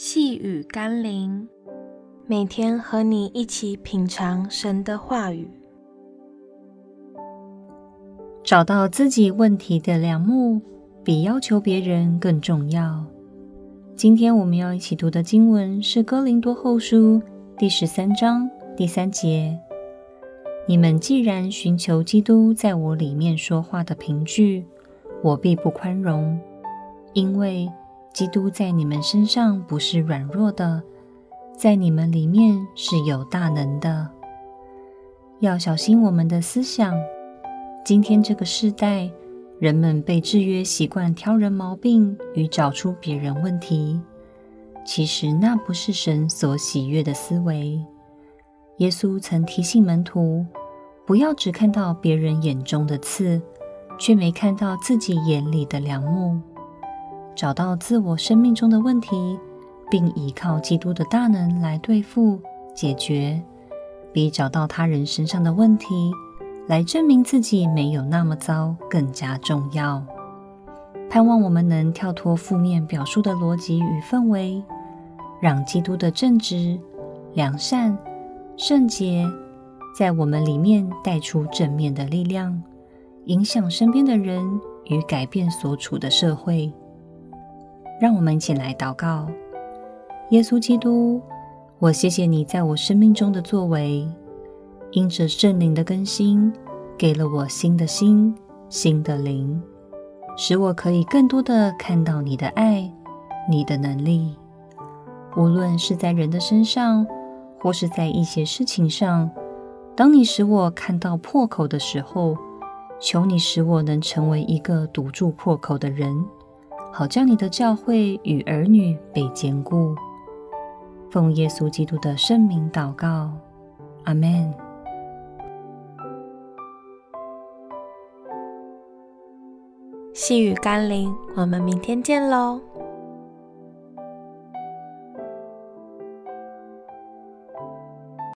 细雨甘霖，每天和你一起品尝神的话语，找到自己问题的良目，比要求别人更重要。今天我们要一起读的经文是《哥林多后书》第十三章第三节：“你们既然寻求基督在我里面说话的凭据，我必不宽容，因为。”基督在你们身上不是软弱的，在你们里面是有大能的。要小心我们的思想。今天这个世代，人们被制约，习惯挑人毛病与找出别人问题。其实那不是神所喜悦的思维。耶稣曾提醒门徒，不要只看到别人眼中的刺，却没看到自己眼里的梁木。找到自我生命中的问题，并依靠基督的大能来对付解决，比找到他人身上的问题来证明自己没有那么糟更加重要。盼望我们能跳脱负面表述的逻辑与氛围，让基督的正直、良善、圣洁在我们里面带出正面的力量，影响身边的人与改变所处的社会。让我们一起来祷告，耶稣基督，我谢谢你在我生命中的作为，因着圣灵的更新，给了我新的心、新的灵，使我可以更多的看到你的爱、你的能力。无论是在人的身上，或是在一些事情上，当你使我看到破口的时候，求你使我能成为一个堵住破口的人。好将你的教会与儿女被坚固，奉耶稣基督的圣名祷告，阿门。细雨甘霖，我们明天见喽。